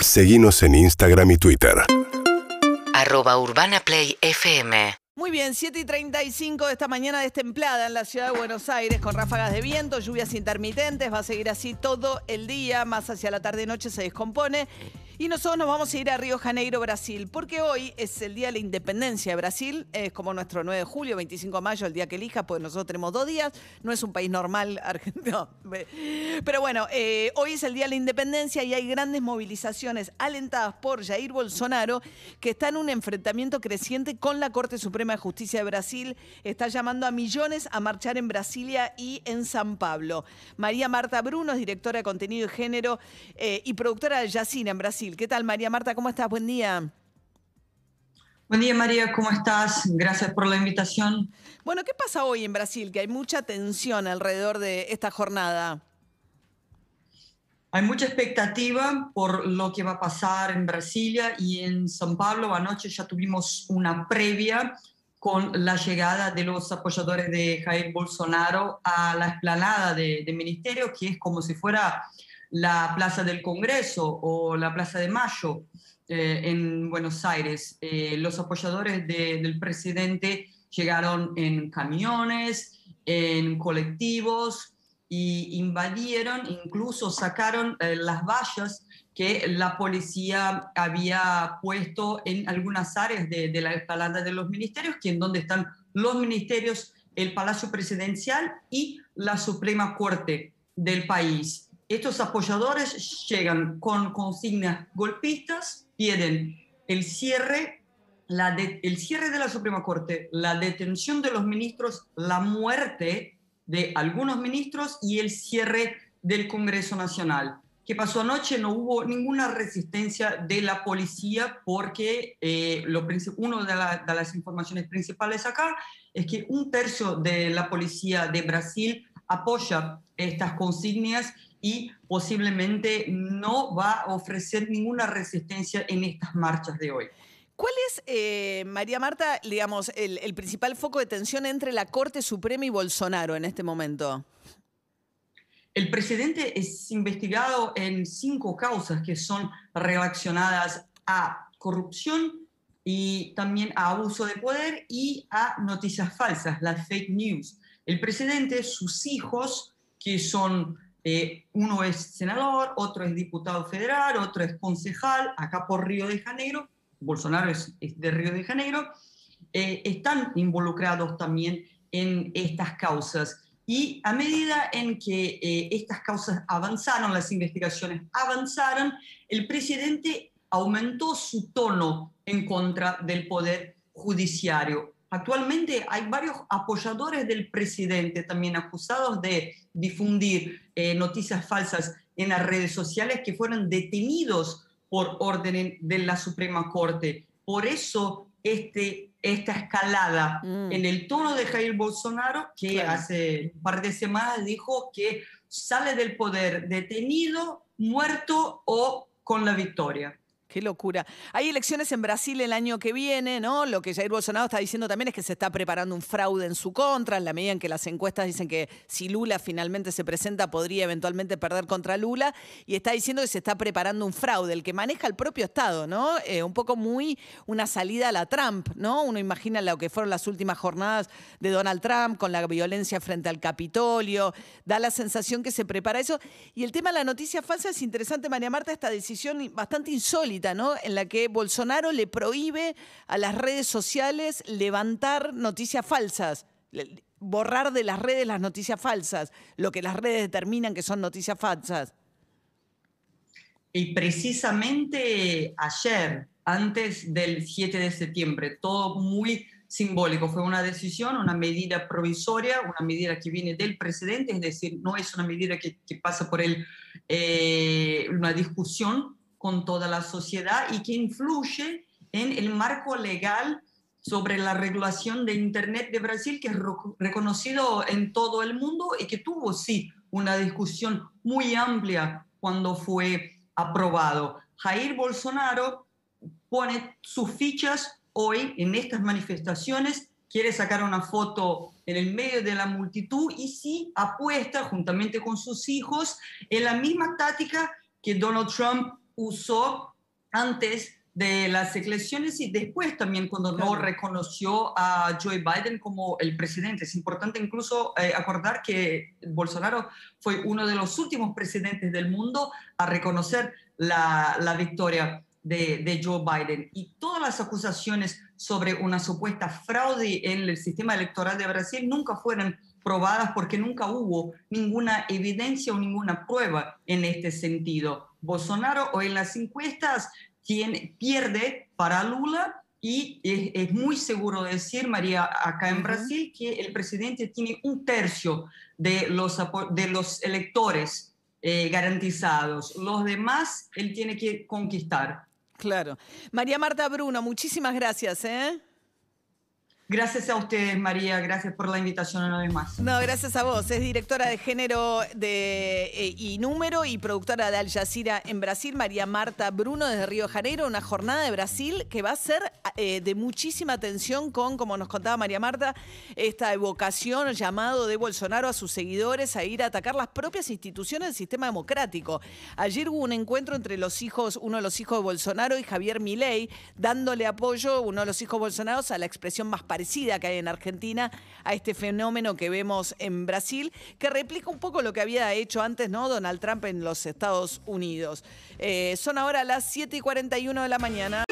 Seguimos en Instagram y Twitter. Arroba Urbana Play FM. Muy bien, 7 y 35 de esta mañana destemplada en la ciudad de Buenos Aires con ráfagas de viento, lluvias intermitentes, va a seguir así todo el día, más hacia la tarde-noche se descompone. Y nosotros nos vamos a ir a Río Janeiro, Brasil, porque hoy es el Día de la Independencia de Brasil, es como nuestro 9 de julio, 25 de mayo, el día que elija, pues nosotros tenemos dos días, no es un país normal, argentino. Pero bueno, eh, hoy es el Día de la Independencia y hay grandes movilizaciones alentadas por Jair Bolsonaro, que está en un enfrentamiento creciente con la Corte Suprema de Justicia de Brasil, está llamando a millones a marchar en Brasilia y en San Pablo. María Marta Bruno es directora de contenido y género eh, y productora de Yacina en Brasil. ¿Qué tal, María Marta? ¿Cómo estás? Buen día. Buen día, María. ¿Cómo estás? Gracias por la invitación. Bueno, ¿qué pasa hoy en Brasil? Que hay mucha tensión alrededor de esta jornada. Hay mucha expectativa por lo que va a pasar en Brasilia y en San Pablo. Anoche ya tuvimos una previa con la llegada de los apoyadores de Jair Bolsonaro a la explanada del de ministerio, que es como si fuera la Plaza del Congreso o la Plaza de Mayo eh, en Buenos Aires. Eh, los apoyadores del presidente llegaron en camiones, en colectivos y invadieron, incluso sacaron eh, las vallas que la policía había puesto en algunas áreas de, la espalda de los ministerios, que en donde están los ministerios, el Palacio Presidencial y la Suprema Corte del país. Estos apoyadores llegan con consignas golpistas, piden el cierre, la el cierre de la Suprema Corte, la detención de los ministros, la muerte de algunos ministros y el cierre del Congreso Nacional. ¿Qué pasó anoche? No hubo ninguna resistencia de la policía porque eh, una de, de las informaciones principales acá es que un tercio de la policía de Brasil apoya estas consignas y posiblemente no va a ofrecer ninguna resistencia en estas marchas de hoy. ¿Cuál es, eh, María Marta, digamos, el, el, principal foco de tensión entre la Corte Suprema y Bolsonaro en este momento? El presidente es investigado en cinco causas que son relacionadas a corrupción y también a abuso de poder y a noticias falsas, las fake news. El presidente, sus hijos, que son eh, uno es senador, otro es diputado federal, otro es concejal, acá por Río de Janeiro, Bolsonaro es, de Río de Janeiro, eh, están involucrados también en estas causas. Y a medida en que eh, estas causas avanzaron, las investigaciones avanzaron, el presidente aumentó su tono en contra del poder judiciario. Actualmente hay varios apoyadores del presidente también acusados de difundir eh, noticias falsas en las redes sociales que fueron detenidos por orden de la Suprema Corte. Por eso este, esta escalada mm. en el tono de Jair Bolsonaro, que hace un par de semanas dijo que sale del poder detenido, muerto o con la victoria. Qué locura. Hay elecciones en Brasil el año que viene, ¿no? Lo que Jair Bolsonaro está diciendo también es que se está preparando un fraude en su contra, en la medida en que las encuestas dicen que si Lula finalmente se presenta podría eventualmente perder contra Lula, y está diciendo que se está preparando un fraude, el que maneja el propio Estado, ¿no? Eh, un poco muy una salida a la Trump, ¿no? Uno imagina lo que fueron las últimas jornadas de Donald Trump con la violencia frente al Capitolio, da la sensación que se prepara eso. Y el tema de la noticia falsa es interesante, María Marta, esta decisión bastante insólita en la que Bolsonaro le prohíbe a las redes sociales levantar noticias falsas, borrar de las redes las noticias falsas, lo que las redes determinan que son noticias falsas. Y precisamente ayer, antes del 7 de septiembre, todo muy simbólico. Fue una decisión, una medida provisoria, una medida que viene del presidente, es decir, no es una medida que, pasa por el, eh, una discusión con toda la sociedad y que influye en el marco legal sobre la regulación de Internet de Brasil, que es reconocido en todo el mundo y que tuvo, sí, una discusión muy amplia cuando fue aprobado. Jair Bolsonaro pone sus fichas hoy en estas manifestaciones, quiere sacar una foto en el medio de la multitud y sí apuesta juntamente con sus hijos en la misma táctica que Donald Trump usó antes de las elecciones y después también cuando no reconoció a Joe Biden como el presidente. Es importante incluso eh, acordar que Bolsonaro fue uno de los últimos presidentes del mundo a reconocer la, la victoria de, de, Joe Biden. Y todas las acusaciones sobre una supuesta fraude en el sistema electoral de Brasil nunca fueron probadas porque nunca hubo ninguna evidencia o ninguna prueba en este sentido. Bolsonaro o en las encuestas pierde para Lula y es, muy seguro decir, María, acá en Brasil, que el presidente tiene un tercio de los, de los electores eh, garantizados. Los demás él tiene que conquistar. Claro. María Marta Bruno, muchísimas gracias. ¿eh? Gracias a ustedes, María. Gracias por la invitación una vez más. No, gracias a vos. Es directora de género de, eh, y número y productora de Al Jazeera en Brasil, María Marta Bruno desde Río Janeiro. Una jornada de Brasil que va a ser eh, de muchísima atención con, como nos contaba María Marta, esta evocación, llamado de Bolsonaro a sus seguidores a ir a atacar las propias instituciones del sistema democrático. Ayer hubo un encuentro entre los hijos, uno de los hijos de Bolsonaro y Javier Milei, dándole apoyo, uno de los hijos de Bolsonaro, a la expresión más parecida que hay en Argentina a este fenómeno que vemos en Brasil, que replica un poco lo que había hecho antes ¿no? Donald Trump en los Estados Unidos. Eh, son ahora las 7 y 41 de la mañana.